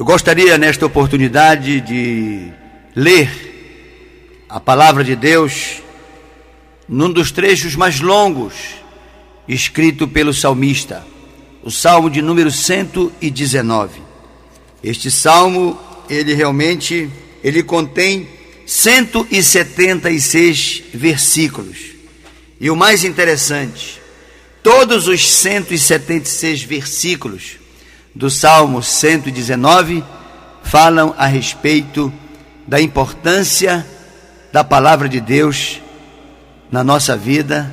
Eu gostaria nesta oportunidade de ler a palavra de Deus num dos trechos mais longos escrito pelo salmista, o Salmo de número 119. Este salmo, ele realmente, ele contém 176 versículos. E o mais interessante, todos os 176 versículos do Salmo 119 falam a respeito da importância da palavra de Deus na nossa vida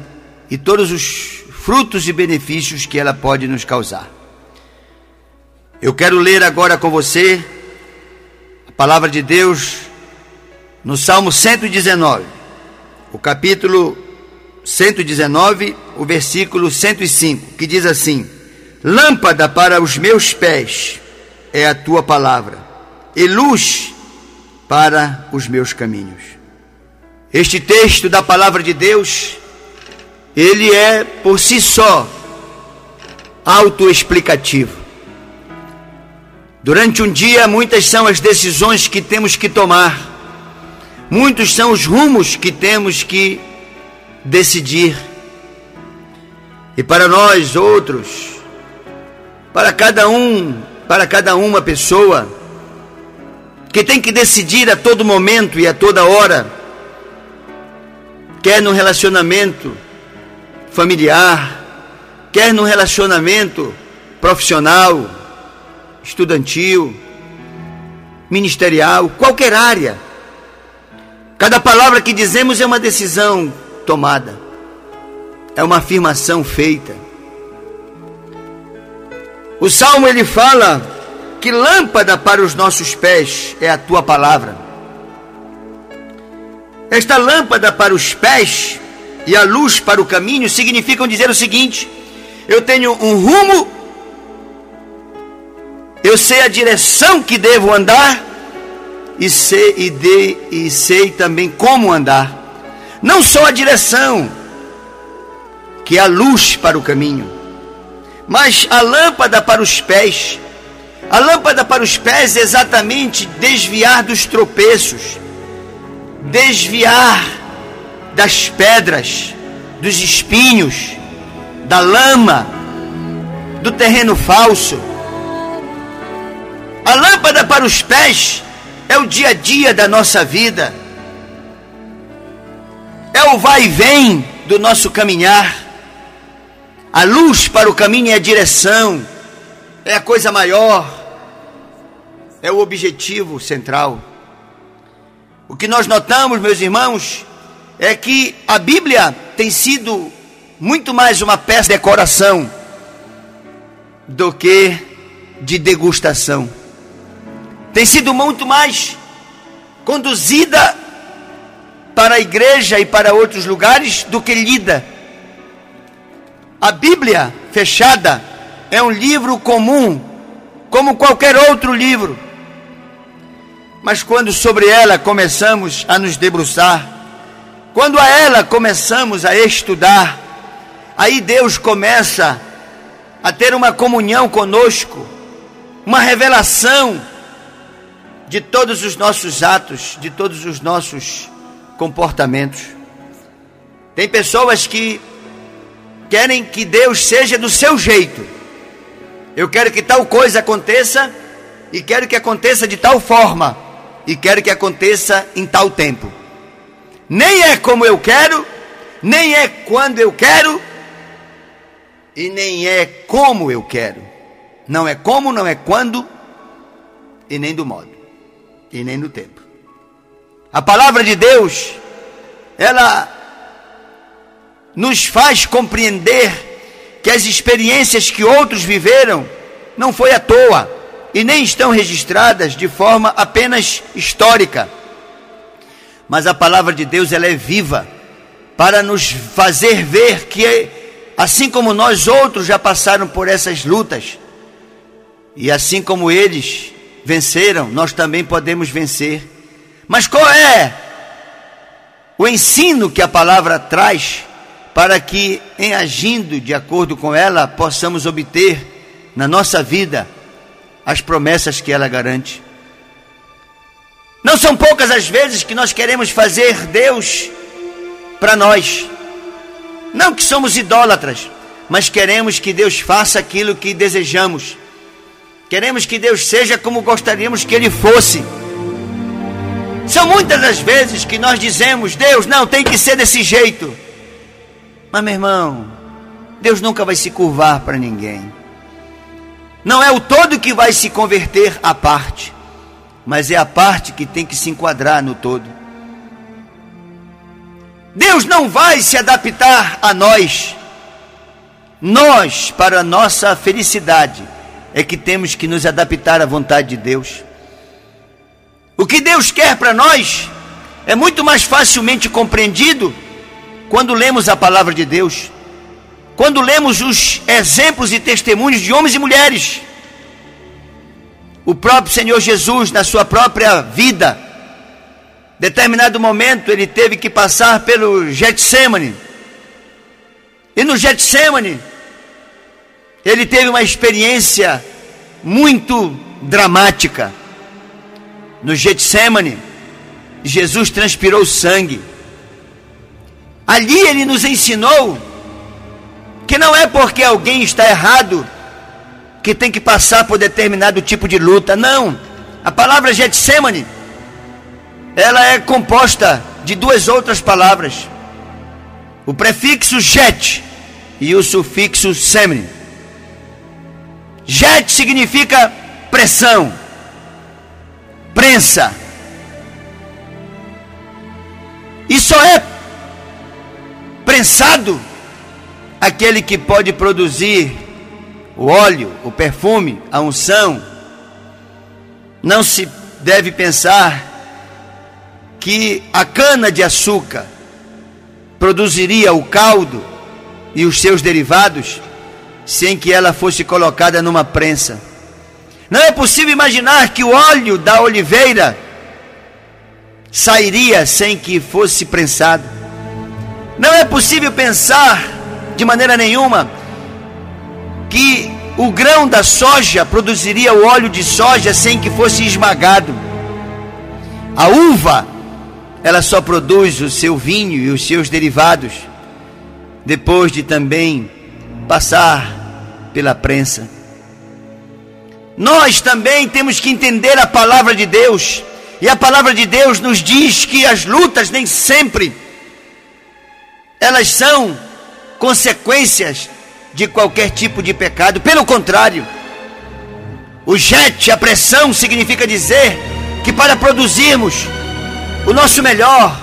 e todos os frutos e benefícios que ela pode nos causar. Eu quero ler agora com você a palavra de Deus no Salmo 119, o capítulo 119, o versículo 105, que diz assim: Lâmpada para os meus pés é a tua palavra, e luz para os meus caminhos. Este texto da palavra de Deus, ele é por si só autoexplicativo. Durante um dia, muitas são as decisões que temos que tomar, muitos são os rumos que temos que decidir. E para nós outros, para cada um, para cada uma pessoa que tem que decidir a todo momento e a toda hora, quer no relacionamento familiar, quer no relacionamento profissional, estudantil, ministerial, qualquer área. Cada palavra que dizemos é uma decisão tomada, é uma afirmação feita. O salmo ele fala que lâmpada para os nossos pés é a tua palavra. Esta lâmpada para os pés e a luz para o caminho significam dizer o seguinte: eu tenho um rumo, eu sei a direção que devo andar e sei, e, de, e sei também como andar. Não só a direção, que é a luz para o caminho mas a lâmpada para os pés. A lâmpada para os pés é exatamente desviar dos tropeços, desviar das pedras, dos espinhos, da lama, do terreno falso. A lâmpada para os pés é o dia a dia da nossa vida, é o vai e vem do nosso caminhar. A luz para o caminho é a direção, é a coisa maior, é o objetivo central. O que nós notamos, meus irmãos, é que a Bíblia tem sido muito mais uma peça de decoração do que de degustação. Tem sido muito mais conduzida para a igreja e para outros lugares do que lida a Bíblia fechada é um livro comum, como qualquer outro livro. Mas quando sobre ela começamos a nos debruçar, quando a ela começamos a estudar, aí Deus começa a ter uma comunhão conosco, uma revelação de todos os nossos atos, de todos os nossos comportamentos. Tem pessoas que querem que Deus seja do seu jeito. Eu quero que tal coisa aconteça e quero que aconteça de tal forma e quero que aconteça em tal tempo. Nem é como eu quero, nem é quando eu quero e nem é como eu quero. Não é como, não é quando e nem do modo e nem do tempo. A palavra de Deus, ela nos faz compreender que as experiências que outros viveram não foi à toa e nem estão registradas de forma apenas histórica. Mas a palavra de Deus ela é viva para nos fazer ver que assim como nós outros já passaram por essas lutas e assim como eles venceram, nós também podemos vencer. Mas qual é o ensino que a palavra traz para que, em agindo de acordo com ela, possamos obter na nossa vida as promessas que ela garante. Não são poucas as vezes que nós queremos fazer Deus para nós. Não que somos idólatras, mas queremos que Deus faça aquilo que desejamos. Queremos que Deus seja como gostaríamos que Ele fosse. São muitas as vezes que nós dizemos, Deus, não, tem que ser desse jeito. Mas, meu irmão, Deus nunca vai se curvar para ninguém. Não é o todo que vai se converter à parte, mas é a parte que tem que se enquadrar no todo. Deus não vai se adaptar a nós. Nós, para nossa felicidade, é que temos que nos adaptar à vontade de Deus. O que Deus quer para nós é muito mais facilmente compreendido quando lemos a palavra de Deus, quando lemos os exemplos e testemunhos de homens e mulheres. O próprio Senhor Jesus, na sua própria vida, determinado momento, ele teve que passar pelo Getsemane. E no Getsemane, ele teve uma experiência muito dramática. No Getsemane, Jesus transpirou sangue. Ali ele nos ensinou que não é porque alguém está errado que tem que passar por determinado tipo de luta. Não. A palavra Getsemane ela é composta de duas outras palavras. O prefixo jet e o sufixo semine. Jet significa pressão, prensa. E só é prensado aquele que pode produzir o óleo, o perfume, a unção. Não se deve pensar que a cana de açúcar produziria o caldo e os seus derivados sem que ela fosse colocada numa prensa. Não é possível imaginar que o óleo da oliveira sairia sem que fosse prensado. Não é possível pensar de maneira nenhuma que o grão da soja produziria o óleo de soja sem que fosse esmagado. A uva, ela só produz o seu vinho e os seus derivados depois de também passar pela prensa. Nós também temos que entender a palavra de Deus, e a palavra de Deus nos diz que as lutas nem sempre elas são consequências de qualquer tipo de pecado, pelo contrário, o jet, a pressão, significa dizer que para produzirmos o nosso melhor,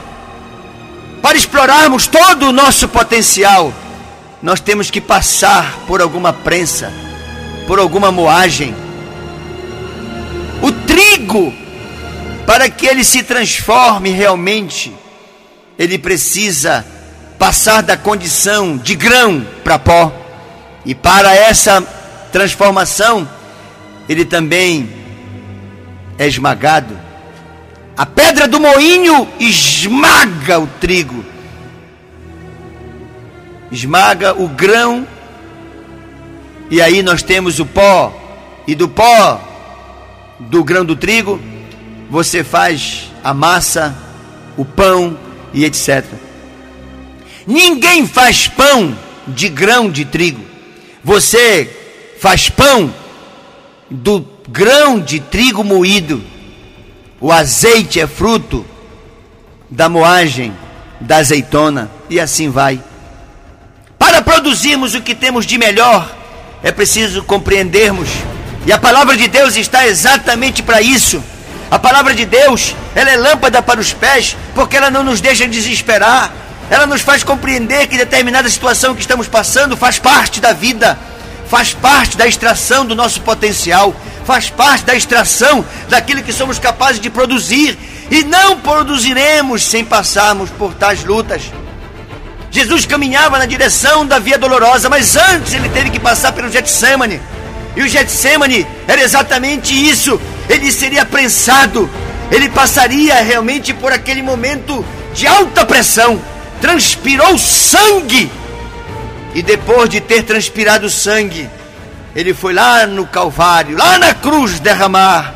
para explorarmos todo o nosso potencial, nós temos que passar por alguma prensa, por alguma moagem. O trigo, para que ele se transforme realmente, ele precisa passar da condição de grão para pó. E para essa transformação, ele também é esmagado. A pedra do moinho esmaga o trigo esmaga o grão, e aí nós temos o pó, e do pó do grão do trigo, você faz a massa, o pão e etc. Ninguém faz pão de grão de trigo. Você faz pão do grão de trigo moído. O azeite é fruto da moagem da azeitona e assim vai. Para produzirmos o que temos de melhor, é preciso compreendermos. E a palavra de Deus está exatamente para isso. A palavra de Deus, ela é lâmpada para os pés, porque ela não nos deixa desesperar. Ela nos faz compreender que determinada situação que estamos passando faz parte da vida, faz parte da extração do nosso potencial, faz parte da extração daquilo que somos capazes de produzir. E não produziremos sem passarmos por tais lutas. Jesus caminhava na direção da via dolorosa, mas antes ele teve que passar pelo Getsemane. E o Getsemane era exatamente isso. Ele seria prensado. Ele passaria realmente por aquele momento de alta pressão. Transpirou sangue. E depois de ter transpirado sangue, ele foi lá no Calvário, lá na cruz, derramar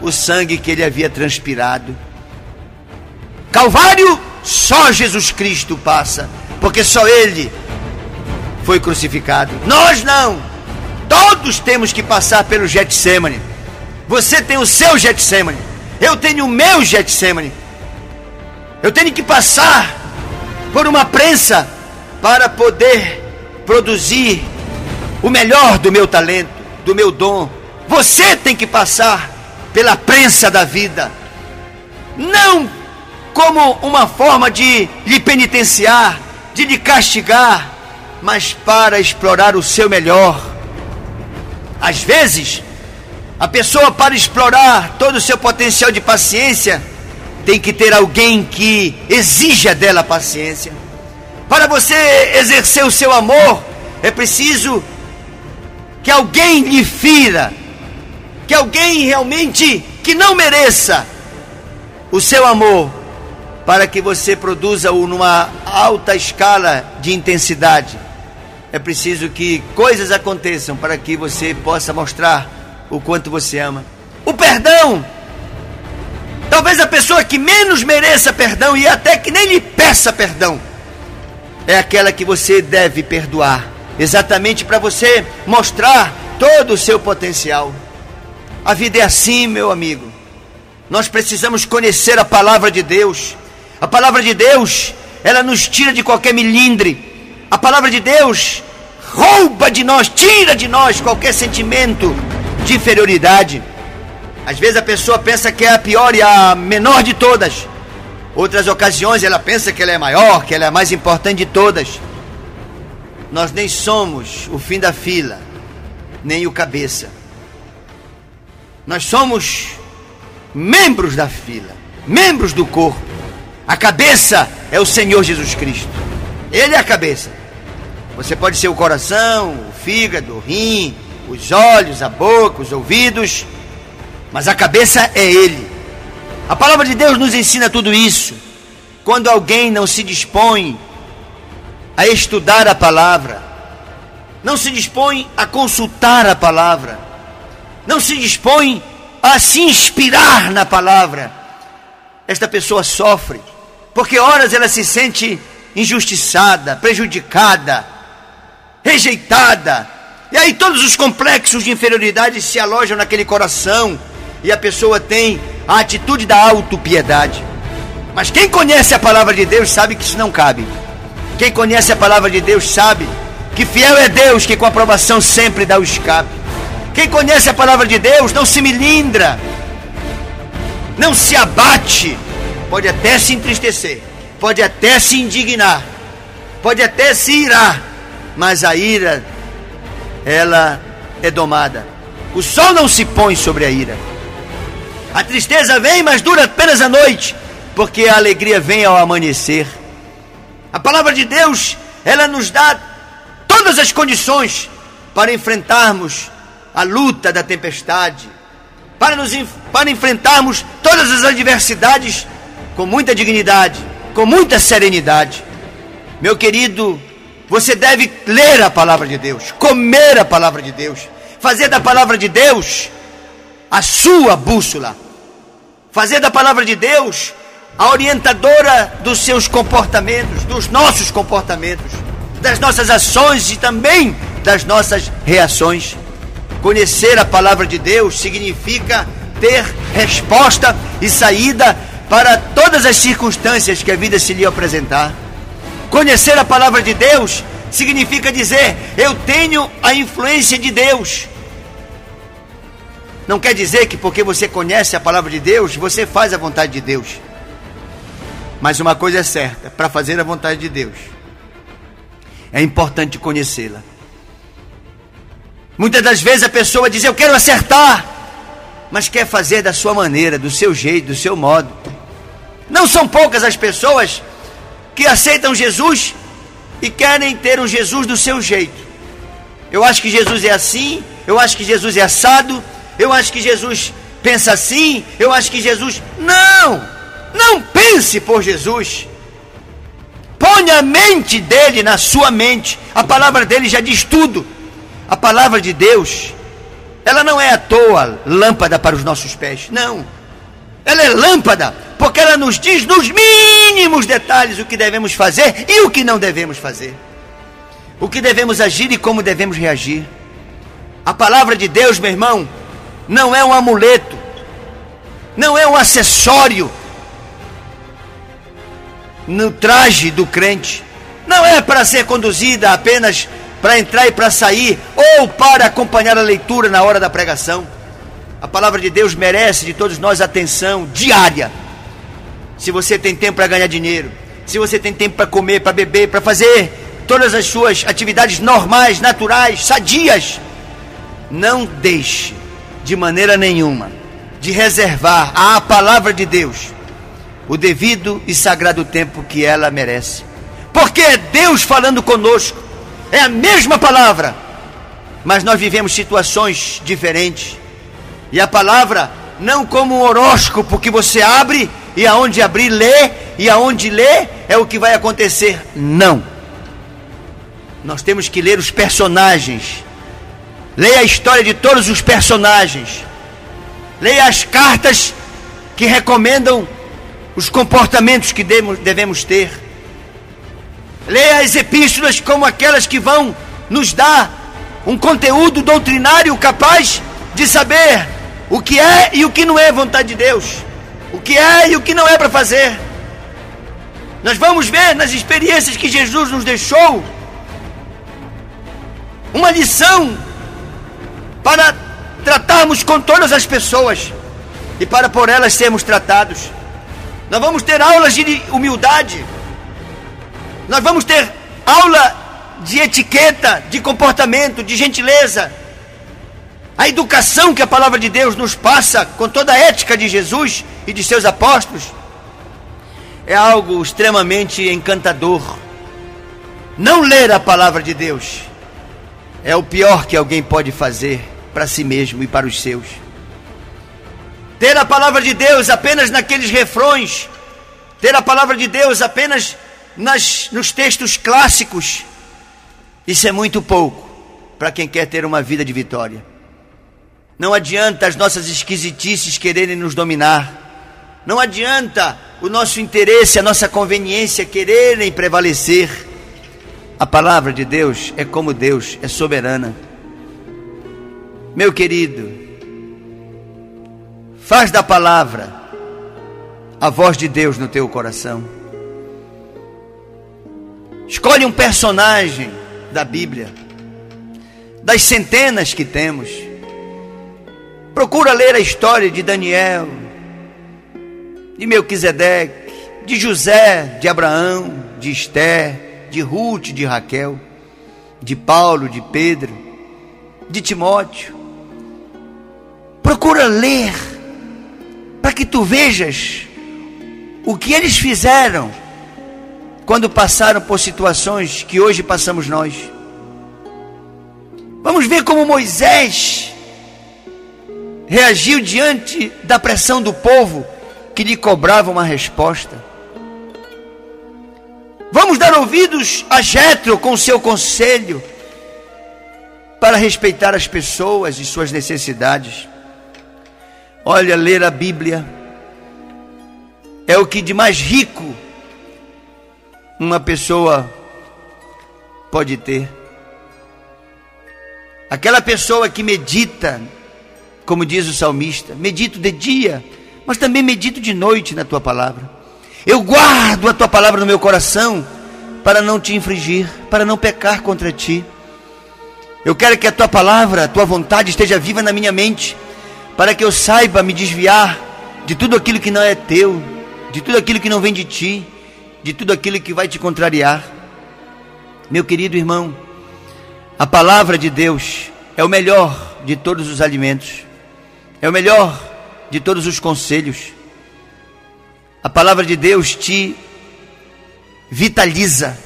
o sangue que ele havia transpirado. Calvário, só Jesus Cristo passa, porque só ele foi crucificado. Nós não. Todos temos que passar pelo Getsemane. Você tem o seu Getsemane. Eu tenho o meu Getsemane. Eu tenho que passar por uma prensa para poder produzir o melhor do meu talento, do meu dom. Você tem que passar pela prensa da vida, não como uma forma de lhe penitenciar, de lhe castigar, mas para explorar o seu melhor. Às vezes, a pessoa, para explorar todo o seu potencial de paciência, tem que ter alguém que exija dela paciência. Para você exercer o seu amor, é preciso que alguém lhe fira, que alguém realmente que não mereça o seu amor, para que você produza-o numa alta escala de intensidade. É preciso que coisas aconteçam para que você possa mostrar o quanto você ama. O perdão. Talvez a pessoa que menos mereça perdão e até que nem lhe peça perdão é aquela que você deve perdoar exatamente para você mostrar todo o seu potencial. A vida é assim, meu amigo. Nós precisamos conhecer a palavra de Deus. A palavra de Deus, ela nos tira de qualquer milindre. A palavra de Deus rouba de nós, tira de nós qualquer sentimento de inferioridade. Às vezes a pessoa pensa que é a pior e a menor de todas. Outras ocasiões ela pensa que ela é maior, que ela é a mais importante de todas nós nem somos o fim da fila, nem o cabeça. Nós somos membros da fila, membros do corpo. A cabeça é o Senhor Jesus Cristo. Ele é a cabeça. Você pode ser o coração, o fígado, o rim, os olhos, a boca, os ouvidos, mas a cabeça é Ele. A palavra de Deus nos ensina tudo isso. Quando alguém não se dispõe a estudar a palavra, não se dispõe a consultar a palavra, não se dispõe a se inspirar na palavra, esta pessoa sofre, porque horas ela se sente injustiçada, prejudicada, rejeitada, e aí todos os complexos de inferioridade se alojam naquele coração, e a pessoa tem a atitude da autopiedade. Mas quem conhece a palavra de Deus sabe que isso não cabe. Quem conhece a palavra de Deus sabe que fiel é Deus que com aprovação sempre dá o escape. Quem conhece a palavra de Deus não se milindra, não se abate, pode até se entristecer, pode até se indignar, pode até se irar, mas a ira, ela é domada. O sol não se põe sobre a ira. A tristeza vem, mas dura apenas a noite, porque a alegria vem ao amanhecer. A palavra de Deus, ela nos dá todas as condições para enfrentarmos a luta da tempestade, para, nos, para enfrentarmos todas as adversidades com muita dignidade, com muita serenidade. Meu querido, você deve ler a palavra de Deus, comer a palavra de Deus, fazer da palavra de Deus a sua bússola, fazer da palavra de Deus a orientadora dos seus comportamentos, dos nossos comportamentos, das nossas ações e também das nossas reações. Conhecer a palavra de Deus significa ter resposta e saída para todas as circunstâncias que a vida se lhe apresentar. Conhecer a palavra de Deus significa dizer: eu tenho a influência de Deus. Não quer dizer que porque você conhece a palavra de Deus, você faz a vontade de Deus. Mas uma coisa é certa: para fazer a vontade de Deus, é importante conhecê-la. Muitas das vezes a pessoa diz: Eu quero acertar, mas quer fazer da sua maneira, do seu jeito, do seu modo. Não são poucas as pessoas que aceitam Jesus e querem ter um Jesus do seu jeito. Eu acho que Jesus é assim, eu acho que Jesus é assado, eu acho que Jesus pensa assim, eu acho que Jesus. Não! Não pense por Jesus. Ponha a mente dele na sua mente. A palavra dele já diz tudo. A palavra de Deus, ela não é à toa lâmpada para os nossos pés. Não. Ela é lâmpada porque ela nos diz nos mínimos detalhes o que devemos fazer e o que não devemos fazer. O que devemos agir e como devemos reagir. A palavra de Deus, meu irmão, não é um amuleto, não é um acessório no traje do crente. Não é para ser conduzida apenas para entrar e para sair, ou para acompanhar a leitura na hora da pregação. A palavra de Deus merece de todos nós atenção diária. Se você tem tempo para ganhar dinheiro, se você tem tempo para comer, para beber, para fazer todas as suas atividades normais, naturais, sadias, não deixe de maneira nenhuma de reservar à palavra de Deus o devido e sagrado tempo que ela merece. Porque é Deus falando conosco, é a mesma palavra, mas nós vivemos situações diferentes. E a palavra, não como um horóscopo que você abre e aonde abrir lê, e aonde lê é o que vai acontecer. Não. Nós temos que ler os personagens. Leia a história de todos os personagens. Leia as cartas que recomendam os comportamentos que devemos ter. Leia as epístolas como aquelas que vão nos dar um conteúdo doutrinário capaz de saber o que é e o que não é vontade de Deus, o que é e o que não é para fazer. Nós vamos ver nas experiências que Jesus nos deixou uma lição para tratarmos com todas as pessoas e para por elas sermos tratados. Nós vamos ter aulas de humildade. Nós vamos ter aula de etiqueta, de comportamento, de gentileza. A educação que a palavra de Deus nos passa com toda a ética de Jesus e de seus apóstolos é algo extremamente encantador. Não ler a palavra de Deus é o pior que alguém pode fazer para si mesmo e para os seus. Ter a palavra de Deus apenas naqueles refrões, ter a palavra de Deus apenas nas, nos textos clássicos, isso é muito pouco para quem quer ter uma vida de vitória. Não adianta as nossas esquisitices quererem nos dominar. Não adianta o nosso interesse, a nossa conveniência quererem prevalecer. A palavra de Deus é como Deus, é soberana. Meu querido, faz da palavra a voz de Deus no teu coração. Escolhe um personagem da Bíblia, das centenas que temos. Procura ler a história de Daniel, de Melquisedeque, de José, de Abraão, de Esther, de Ruth, de Raquel, de Paulo, de Pedro, de Timóteo. Procura ler para que tu vejas o que eles fizeram quando passaram por situações que hoje passamos nós. Vamos ver como Moisés reagiu diante da pressão do povo que lhe cobrava uma resposta. Vamos dar ouvidos a Jetro com seu conselho para respeitar as pessoas e suas necessidades. Olha, ler a Bíblia é o que de mais rico uma pessoa pode ter. Aquela pessoa que medita, como diz o salmista, medito de dia, mas também medito de noite na tua palavra. Eu guardo a tua palavra no meu coração para não te infringir, para não pecar contra ti. Eu quero que a tua palavra, a tua vontade esteja viva na minha mente, para que eu saiba me desviar de tudo aquilo que não é teu, de tudo aquilo que não vem de ti, de tudo aquilo que vai te contrariar. Meu querido irmão, a palavra de Deus é o melhor de todos os alimentos, é o melhor de todos os conselhos a palavra de Deus te vitaliza.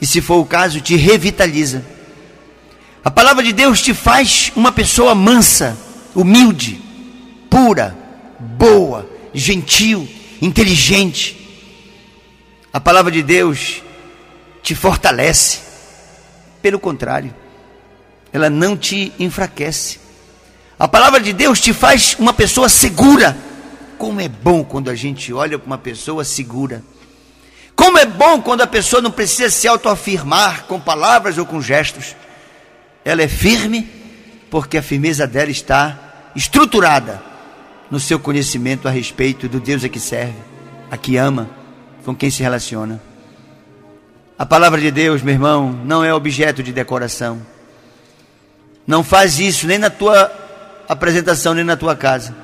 E se for o caso, te revitaliza. A palavra de Deus te faz uma pessoa mansa, humilde, pura, boa, gentil, inteligente. A palavra de Deus te fortalece. Pelo contrário, ela não te enfraquece. A palavra de Deus te faz uma pessoa segura. Como é bom quando a gente olha para uma pessoa segura. Como é bom quando a pessoa não precisa se autoafirmar com palavras ou com gestos. Ela é firme porque a firmeza dela está estruturada no seu conhecimento a respeito do Deus a que serve, a que ama, com quem se relaciona. A palavra de Deus, meu irmão, não é objeto de decoração. Não faz isso nem na tua apresentação, nem na tua casa.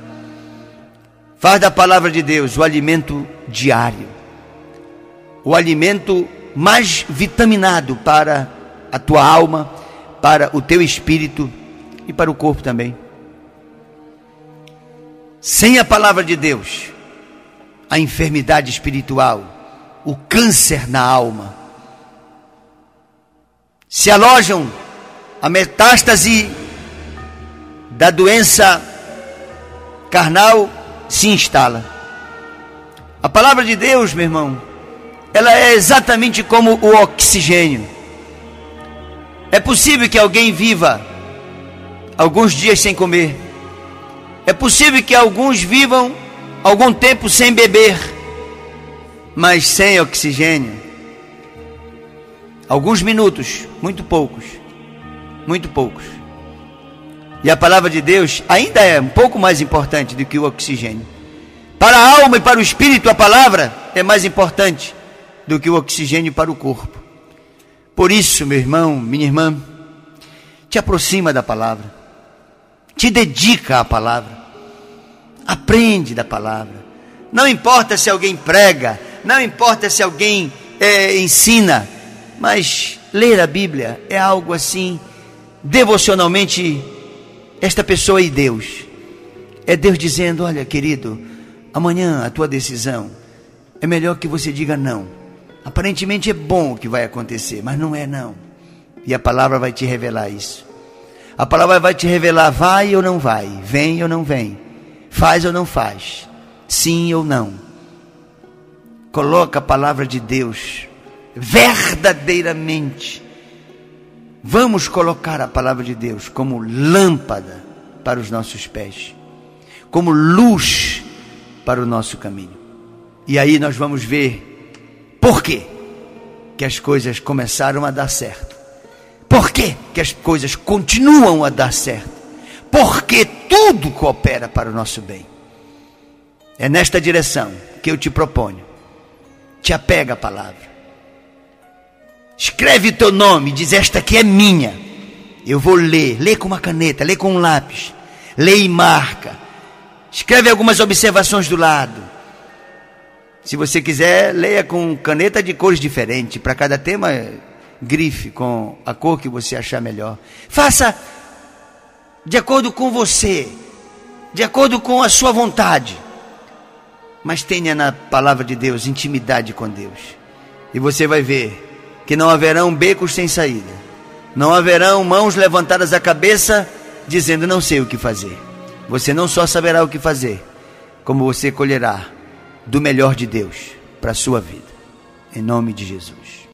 Faz da palavra de Deus o alimento diário, o alimento mais vitaminado para a tua alma, para o teu espírito e para o corpo também. Sem a palavra de Deus, a enfermidade espiritual, o câncer na alma, se alojam a metástase da doença carnal se instala. A palavra de Deus, meu irmão, ela é exatamente como o oxigênio. É possível que alguém viva alguns dias sem comer. É possível que alguns vivam algum tempo sem beber, mas sem oxigênio. Alguns minutos, muito poucos, muito poucos. E a palavra de Deus ainda é um pouco mais importante do que o oxigênio. Para a alma e para o espírito, a palavra é mais importante do que o oxigênio para o corpo. Por isso, meu irmão, minha irmã, te aproxima da palavra, te dedica à palavra, aprende da palavra. Não importa se alguém prega, não importa se alguém é, ensina, mas ler a Bíblia é algo assim, devocionalmente esta pessoa e Deus. É Deus dizendo: Olha, querido, amanhã a tua decisão é melhor que você diga não. Aparentemente é bom o que vai acontecer, mas não é não. E a palavra vai te revelar isso. A palavra vai te revelar: vai ou não vai, vem ou não vem, faz ou não faz, sim ou não. Coloca a palavra de Deus verdadeiramente Vamos colocar a palavra de Deus como lâmpada para os nossos pés, como luz para o nosso caminho. E aí nós vamos ver por quê que as coisas começaram a dar certo. Por quê que as coisas continuam a dar certo? Porque tudo coopera para o nosso bem. É nesta direção que eu te proponho. Te apega à palavra Escreve teu nome, diz esta aqui é minha. Eu vou ler, lê com uma caneta, lê com um lápis, lê e marca. Escreve algumas observações do lado. Se você quiser, leia com caneta de cores diferentes. Para cada tema, grife com a cor que você achar melhor. Faça de acordo com você, de acordo com a sua vontade. Mas tenha na palavra de Deus intimidade com Deus. E você vai ver que não haverão becos sem saída, não haverão mãos levantadas à cabeça dizendo não sei o que fazer. Você não só saberá o que fazer, como você colherá do melhor de Deus para a sua vida. Em nome de Jesus.